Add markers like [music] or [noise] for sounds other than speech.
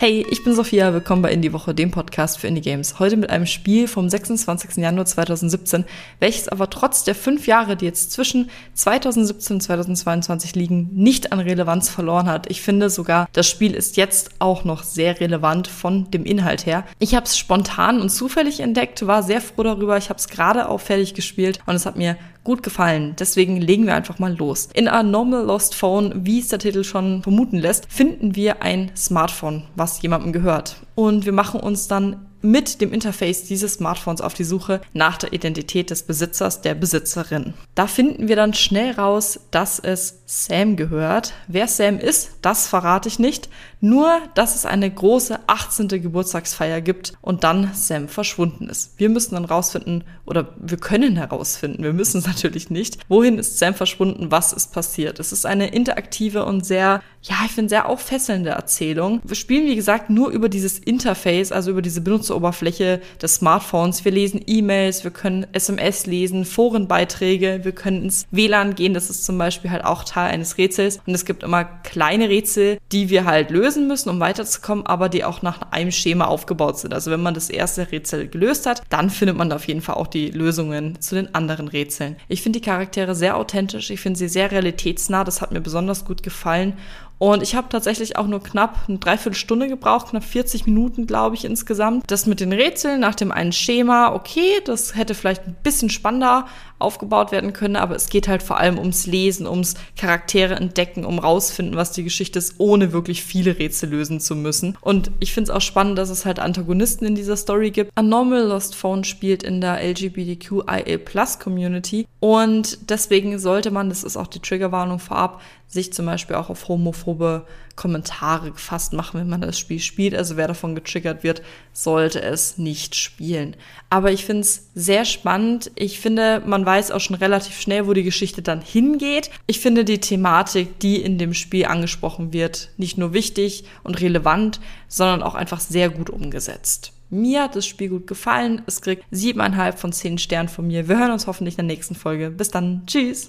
Hey, ich bin Sophia, willkommen bei Indie Woche, dem Podcast für Indie Games. Heute mit einem Spiel vom 26. Januar 2017, welches aber trotz der fünf Jahre, die jetzt zwischen 2017 und 2022 liegen, nicht an Relevanz verloren hat. Ich finde sogar, das Spiel ist jetzt auch noch sehr relevant von dem Inhalt her. Ich habe es spontan und zufällig entdeckt, war sehr froh darüber. Ich habe es gerade auch fertig gespielt und es hat mir gut gefallen. Deswegen legen wir einfach mal los. In A Normal Lost Phone, wie es der Titel schon vermuten lässt, finden wir ein Smartphone, was jemandem gehört. Und wir machen uns dann mit dem Interface dieses Smartphones auf die Suche nach der Identität des Besitzers, der Besitzerin. Da finden wir dann schnell raus, dass es Sam gehört. Wer Sam ist, das verrate ich nicht. Nur, dass es eine große 18. Geburtstagsfeier gibt und dann Sam verschwunden ist. Wir müssen dann rausfinden, oder wir können herausfinden, wir müssen es [laughs] natürlich nicht, wohin ist Sam verschwunden, was ist passiert. Es ist eine interaktive und sehr, ja, ich finde sehr auffesselnde Erzählung. Wir spielen, wie gesagt, nur über dieses Interface, also über diese Benutzeroberfläche des Smartphones. Wir lesen E-Mails, wir können SMS lesen, Forenbeiträge, wir können ins WLAN gehen. Das ist zum Beispiel halt auch Teil eines Rätsels. Und es gibt immer kleine Rätsel, die wir halt lösen müssen, um weiterzukommen, aber die auch nach einem Schema aufgebaut sind. Also wenn man das erste Rätsel gelöst hat, dann findet man da auf jeden Fall auch die Lösungen zu den anderen Rätseln. Ich finde die Charaktere sehr authentisch. Ich finde sie sehr realitätsnah. Das hat mir besonders gut gefallen. Und ich habe tatsächlich auch nur knapp eine Dreiviertelstunde gebraucht, knapp 40 Minuten, glaube ich, insgesamt. Das mit den Rätseln nach dem einen Schema, okay, das hätte vielleicht ein bisschen spannender aufgebaut werden können, aber es geht halt vor allem ums Lesen, ums Charaktere entdecken, um rausfinden, was die Geschichte ist, ohne wirklich viele Rätsel lösen zu müssen. Und ich finde es auch spannend, dass es halt Antagonisten in dieser Story gibt. A Normal Lost Phone spielt in der LGBTQIA Plus Community und deswegen sollte man, das ist auch die Triggerwarnung vorab, sich zum Beispiel auch auf homophobe Kommentare gefasst machen, wenn man das Spiel spielt. Also wer davon getriggert wird, sollte es nicht spielen. Aber ich finde es sehr spannend. Ich finde, man weiß auch schon relativ schnell, wo die Geschichte dann hingeht. Ich finde die Thematik, die in dem Spiel angesprochen wird, nicht nur wichtig und relevant, sondern auch einfach sehr gut umgesetzt. Mir hat das Spiel gut gefallen. Es kriegt siebeneinhalb von zehn Sternen von mir. Wir hören uns hoffentlich in der nächsten Folge. Bis dann. Tschüss.